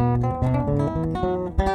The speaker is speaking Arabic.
Música